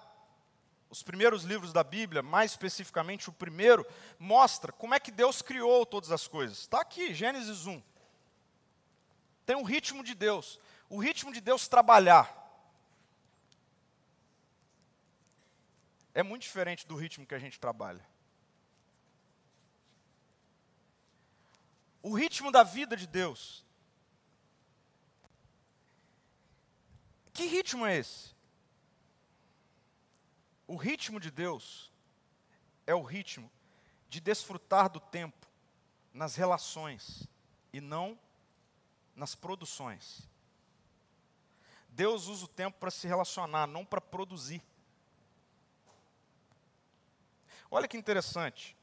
os primeiros livros da Bíblia, mais especificamente o primeiro, mostra como é que Deus criou todas as coisas. Está aqui, Gênesis 1. Tem um ritmo de Deus, o ritmo de Deus trabalhar. É muito diferente do ritmo que a gente trabalha. O ritmo da vida de Deus. Que ritmo é esse? O ritmo de Deus é o ritmo de desfrutar do tempo nas relações e não nas produções. Deus usa o tempo para se relacionar, não para produzir. Olha que interessante.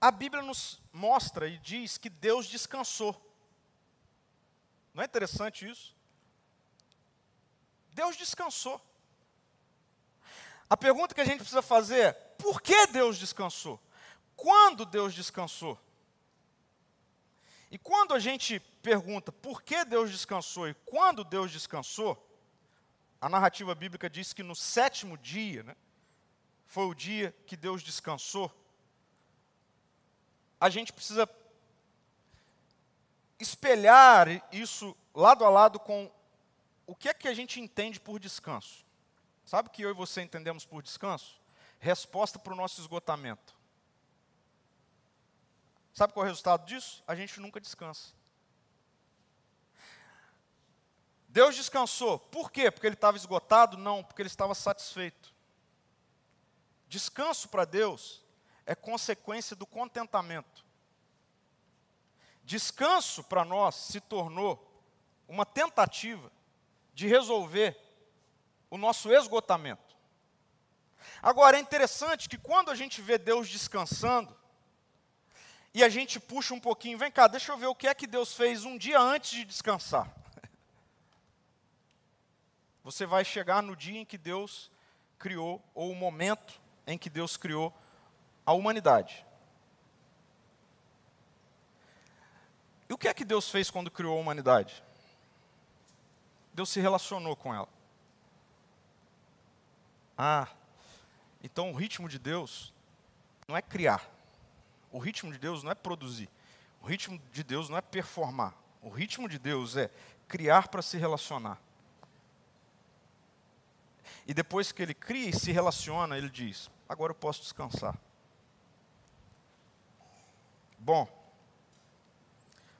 A Bíblia nos mostra e diz que Deus descansou. Não é interessante isso? Deus descansou. A pergunta que a gente precisa fazer é: por que Deus descansou? Quando Deus descansou? E quando a gente pergunta por que Deus descansou e quando Deus descansou, a narrativa bíblica diz que no sétimo dia, né, foi o dia que Deus descansou. A gente precisa espelhar isso lado a lado com o que é que a gente entende por descanso. Sabe o que eu e você entendemos por descanso? Resposta para o nosso esgotamento. Sabe qual é o resultado disso? A gente nunca descansa. Deus descansou. Por quê? Porque ele estava esgotado? Não, porque ele estava satisfeito. Descanso para Deus é consequência do contentamento. Descanso para nós se tornou uma tentativa de resolver o nosso esgotamento. Agora, é interessante que quando a gente vê Deus descansando, e a gente puxa um pouquinho, vem cá, deixa eu ver o que é que Deus fez um dia antes de descansar. <laughs> Você vai chegar no dia em que Deus criou, ou o momento em que Deus criou a humanidade. E o que é que Deus fez quando criou a humanidade? Deus se relacionou com ela. Ah, então o ritmo de Deus não é criar. O ritmo de Deus não é produzir. O ritmo de Deus não é performar. O ritmo de Deus é criar para se relacionar. E depois que ele cria e se relaciona, ele diz: agora eu posso descansar. Bom,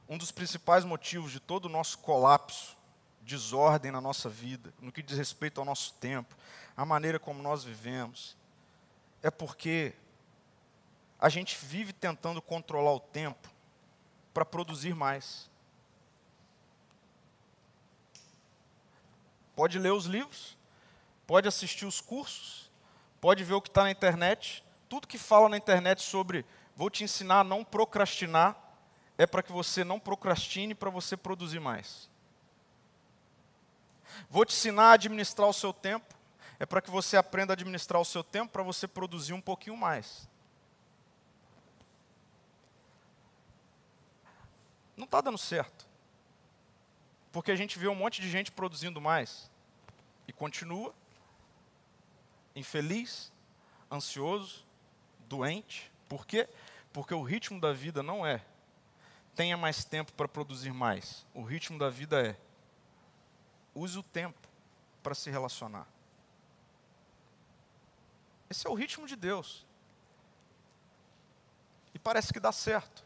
um dos principais motivos de todo o nosso colapso, desordem na nossa vida, no que diz respeito ao nosso tempo, a maneira como nós vivemos, é porque a gente vive tentando controlar o tempo para produzir mais. Pode ler os livros, pode assistir os cursos, pode ver o que está na internet. Tudo que fala na internet sobre vou te ensinar a não procrastinar é para que você não procrastine para você produzir mais. Vou te ensinar a administrar o seu tempo é para que você aprenda a administrar o seu tempo para você produzir um pouquinho mais. Não está dando certo. Porque a gente vê um monte de gente produzindo mais e continua infeliz, ansioso, doente. Por quê? Porque o ritmo da vida não é tenha mais tempo para produzir mais. O ritmo da vida é use o tempo para se relacionar. Esse é o ritmo de Deus. parece que dá certo.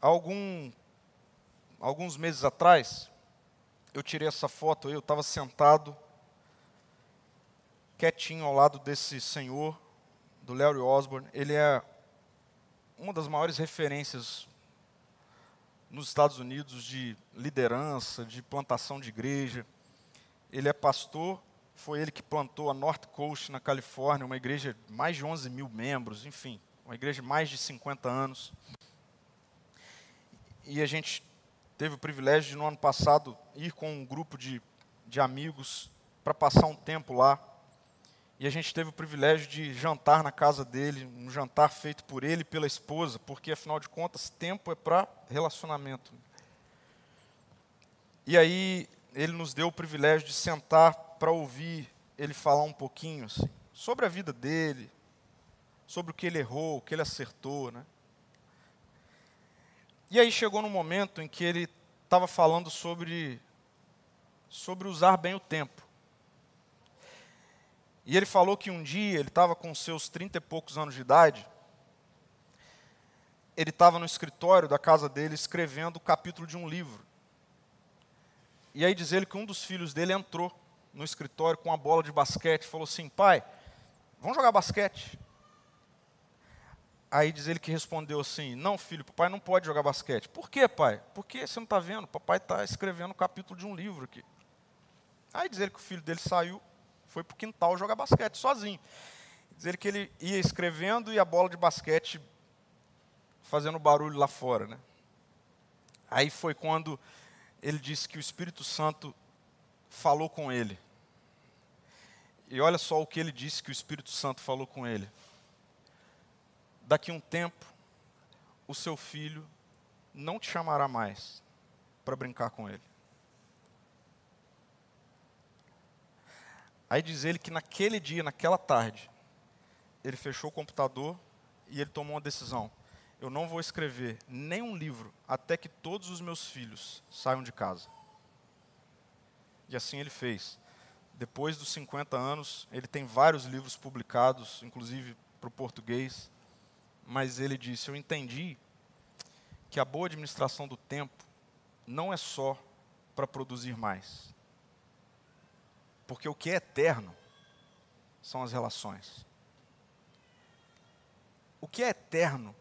Algum, alguns meses atrás, eu tirei essa foto, eu estava sentado, quietinho ao lado desse senhor, do Larry Osborne. Ele é uma das maiores referências nos Estados Unidos de liderança, de plantação de igreja. Ele é pastor, foi ele que plantou a North Coast na Califórnia, uma igreja de mais de 11 mil membros, enfim, uma igreja de mais de 50 anos. E a gente teve o privilégio de, no ano passado, ir com um grupo de, de amigos para passar um tempo lá. E a gente teve o privilégio de jantar na casa dele, um jantar feito por ele e pela esposa, porque afinal de contas, tempo é para relacionamento. E aí ele nos deu o privilégio de sentar para ouvir ele falar um pouquinho assim, sobre a vida dele, sobre o que ele errou, o que ele acertou, né? E aí chegou no momento em que ele estava falando sobre sobre usar bem o tempo. E ele falou que um dia, ele estava com seus trinta e poucos anos de idade, ele estava no escritório da casa dele escrevendo o capítulo de um livro. E aí diz ele que um dos filhos dele entrou no escritório com uma bola de basquete e falou assim: pai, vamos jogar basquete. Aí diz ele que respondeu assim: Não, filho, papai não pode jogar basquete. Por quê, pai? Porque você não está vendo? Papai está escrevendo o capítulo de um livro aqui. Aí diz ele que o filho dele saiu, foi para o quintal jogar basquete sozinho. Diz ele que ele ia escrevendo e a bola de basquete fazendo barulho lá fora. Né? Aí foi quando ele disse que o Espírito Santo falou com ele. E olha só o que ele disse que o Espírito Santo falou com ele. Daqui um tempo, o seu filho não te chamará mais para brincar com ele. Aí diz ele que naquele dia, naquela tarde, ele fechou o computador e ele tomou uma decisão. Eu não vou escrever nenhum livro até que todos os meus filhos saiam de casa. E assim ele fez. Depois dos 50 anos, ele tem vários livros publicados, inclusive para o português. Mas ele disse: Eu entendi que a boa administração do tempo não é só para produzir mais. Porque o que é eterno são as relações. O que é eterno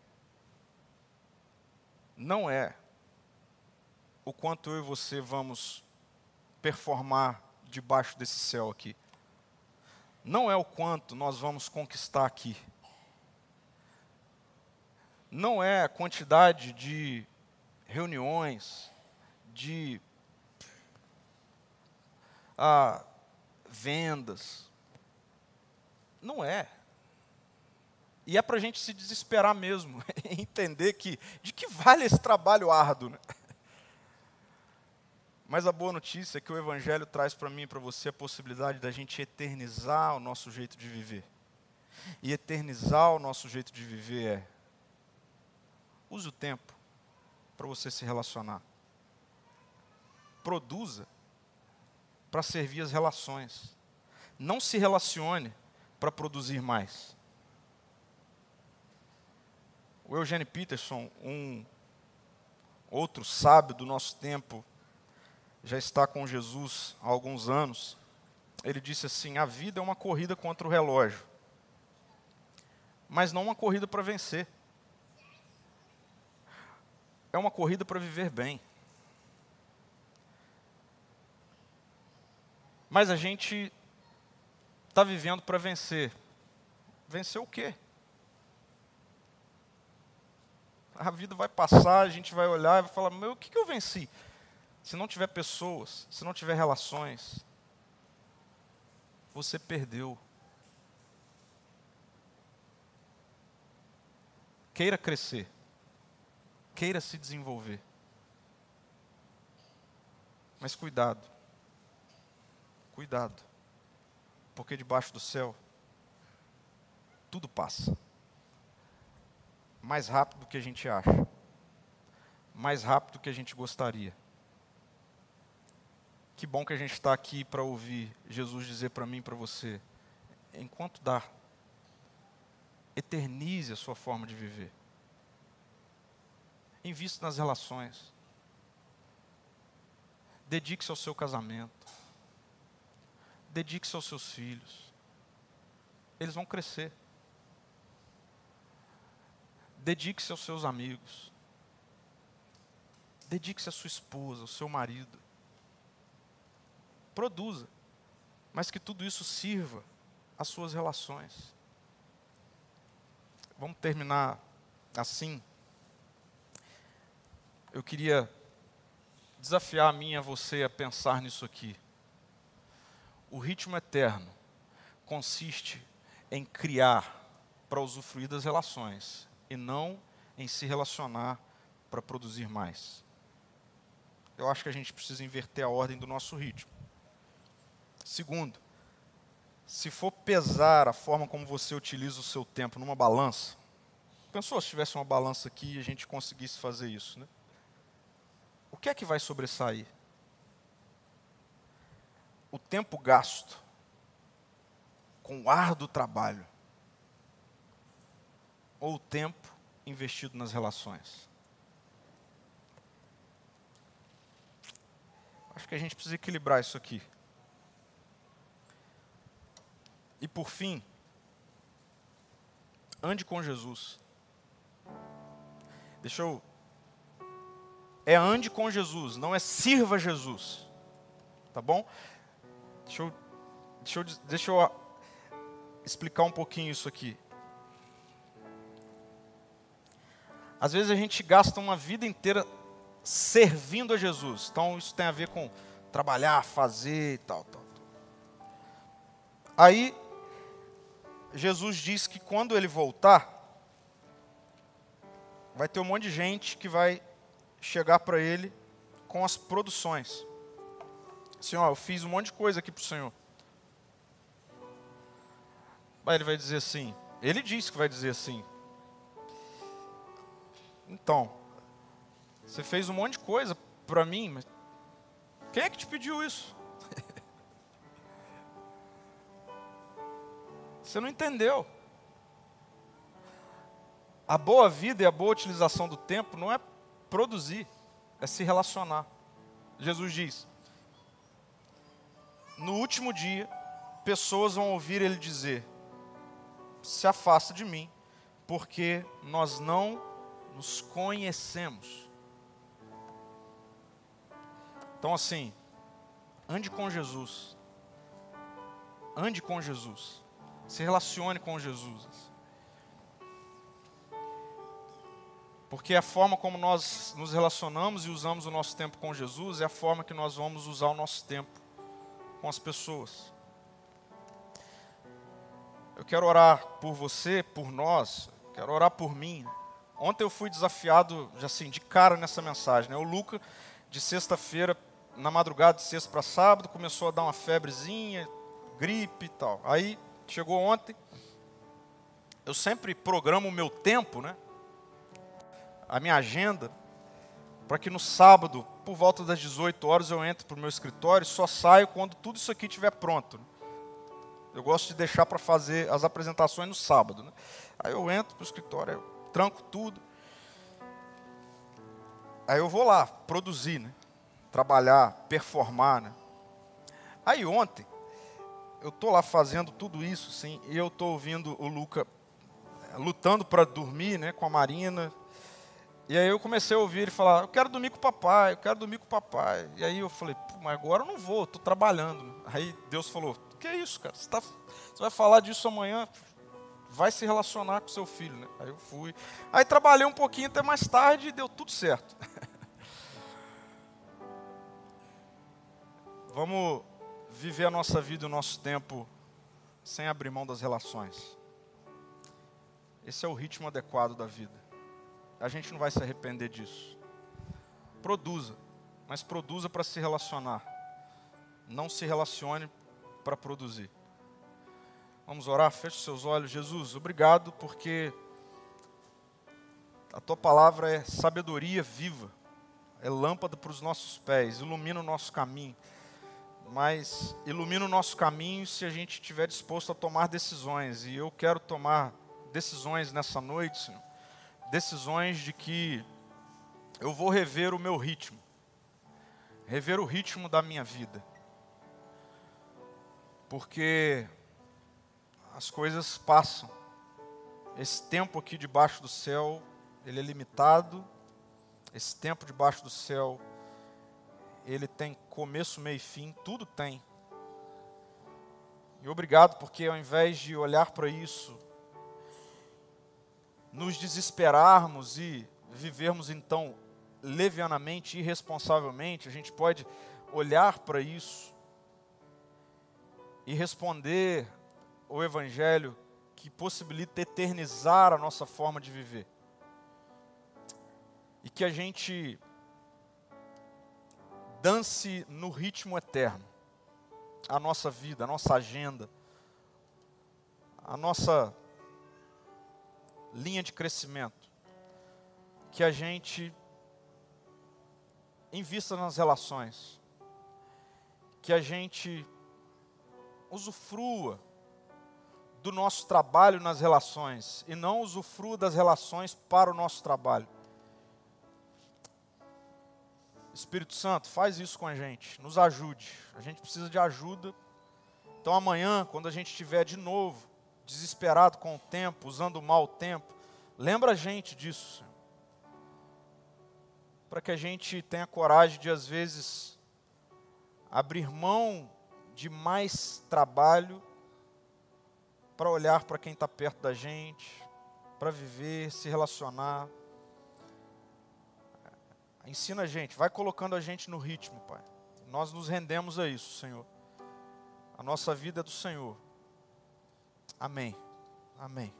não é o quanto eu e você vamos performar debaixo desse céu aqui. Não é o quanto nós vamos conquistar aqui. Não é a quantidade de reuniões, de ah, vendas. Não é. E é para a gente se desesperar mesmo, <laughs> entender que de que vale esse trabalho árduo. Né? Mas a boa notícia é que o Evangelho traz para mim e para você a possibilidade da gente eternizar o nosso jeito de viver. E eternizar o nosso jeito de viver é use o tempo para você se relacionar. Produza para servir as relações. Não se relacione para produzir mais. O Eugene Peterson, um outro sábio do nosso tempo, já está com Jesus há alguns anos. Ele disse assim: a vida é uma corrida contra o relógio, mas não uma corrida para vencer. É uma corrida para viver bem. Mas a gente está vivendo para vencer. Vencer o quê? A vida vai passar, a gente vai olhar e vai falar: meu, o que, que eu venci? Se não tiver pessoas, se não tiver relações, você perdeu. Queira crescer, queira se desenvolver. Mas cuidado. Cuidado, porque debaixo do céu tudo passa. Mais rápido do que a gente acha, mais rápido do que a gente gostaria. Que bom que a gente está aqui para ouvir Jesus dizer para mim e para você: enquanto dá, Eternize a sua forma de viver. Invista nas relações. Dedique-se ao seu casamento. Dedique-se aos seus filhos. Eles vão crescer. Dedique-se aos seus amigos. Dedique-se à sua esposa, ao seu marido. Produza. Mas que tudo isso sirva às suas relações. Vamos terminar assim. Eu queria desafiar a mim e a você a pensar nisso aqui. O ritmo eterno consiste em criar para usufruir das relações e não em se relacionar para produzir mais. Eu acho que a gente precisa inverter a ordem do nosso ritmo. Segundo, se for pesar a forma como você utiliza o seu tempo numa balança, pensou se tivesse uma balança aqui e a gente conseguisse fazer isso, né? O que é que vai sobressair? O tempo gasto com o árduo trabalho ou o tempo investido nas relações? Acho que a gente precisa equilibrar isso aqui. E por fim, ande com Jesus. Deixa eu. É ande com Jesus, não é sirva Jesus. Tá bom? Deixa eu, deixa eu, deixa eu explicar um pouquinho isso aqui. Às vezes a gente gasta uma vida inteira servindo a Jesus. Então isso tem a ver com trabalhar, fazer e tal, tal. Aí Jesus diz que quando ele voltar, vai ter um monte de gente que vai chegar para ele com as produções. Senhor, eu fiz um monte de coisa aqui para o Senhor. Aí ele vai dizer assim, ele disse que vai dizer assim. Então, você fez um monte de coisa para mim, mas quem é que te pediu isso? <laughs> Você não entendeu. A boa vida e a boa utilização do tempo não é produzir, é se relacionar. Jesus diz: No último dia, pessoas vão ouvir ele dizer: Se afasta de mim, porque nós não nos conhecemos. Então, assim, ande com Jesus. Ande com Jesus. Se relacione com Jesus. Porque a forma como nós nos relacionamos e usamos o nosso tempo com Jesus é a forma que nós vamos usar o nosso tempo com as pessoas. Eu quero orar por você, por nós, quero orar por mim. Ontem eu fui desafiado, assim, de cara nessa mensagem. Né? O Luca, de sexta-feira, na madrugada de sexta para sábado, começou a dar uma febrezinha, gripe e tal. Aí chegou ontem. Eu sempre programo o meu tempo, né? A minha agenda, para que no sábado, por volta das 18 horas, eu entre para o meu escritório e só saio quando tudo isso aqui estiver pronto. Eu gosto de deixar para fazer as apresentações no sábado. Né? Aí eu entro para o escritório, tranco tudo. Aí eu vou lá produzir, né? trabalhar, performar. Né? Aí ontem, eu estou lá fazendo tudo isso, sim, e eu estou ouvindo o Luca eh, lutando para dormir, né, com a Marina. E aí eu comecei a ouvir ele falar: Eu quero dormir com o papai, eu quero dormir com o papai. E aí eu falei: Mas agora eu não vou, estou trabalhando. Aí Deus falou: Que é isso, cara? Você, tá, você vai falar disso amanhã? Vai se relacionar com seu filho, né? Aí eu fui. Aí trabalhei um pouquinho até mais tarde e deu tudo certo. <laughs> Vamos viver a nossa vida, o nosso tempo, sem abrir mão das relações. Esse é o ritmo adequado da vida. A gente não vai se arrepender disso. Produza, mas produza para se relacionar. Não se relacione para produzir. Vamos orar? Feche seus olhos. Jesus, obrigado porque a tua palavra é sabedoria viva, é lâmpada para os nossos pés, ilumina o nosso caminho mas ilumina o nosso caminho se a gente estiver disposto a tomar decisões. E eu quero tomar decisões nessa noite, Senhor. Decisões de que eu vou rever o meu ritmo, rever o ritmo da minha vida. Porque as coisas passam. Esse tempo aqui debaixo do céu, ele é limitado. Esse tempo debaixo do céu, ele tem começo, meio e fim, tudo tem. E obrigado porque ao invés de olhar para isso, nos desesperarmos e vivermos então levianamente, irresponsavelmente, a gente pode olhar para isso e responder o Evangelho que possibilita eternizar a nossa forma de viver. E que a gente dance no ritmo eterno a nossa vida, a nossa agenda, a nossa linha de crescimento. Que a gente invista nas relações. Que a gente usufrua do nosso trabalho nas relações e não usufrua das relações para o nosso trabalho. Espírito Santo, faz isso com a gente, nos ajude. A gente precisa de ajuda. Então amanhã, quando a gente estiver de novo desesperado com o tempo, usando mal o tempo, lembra a gente disso, Senhor. Para que a gente tenha coragem de às vezes abrir mão de mais trabalho para olhar para quem está perto da gente, para viver, se relacionar. Ensina a gente, vai colocando a gente no ritmo, Pai. Nós nos rendemos a isso, Senhor. A nossa vida é do Senhor. Amém. Amém.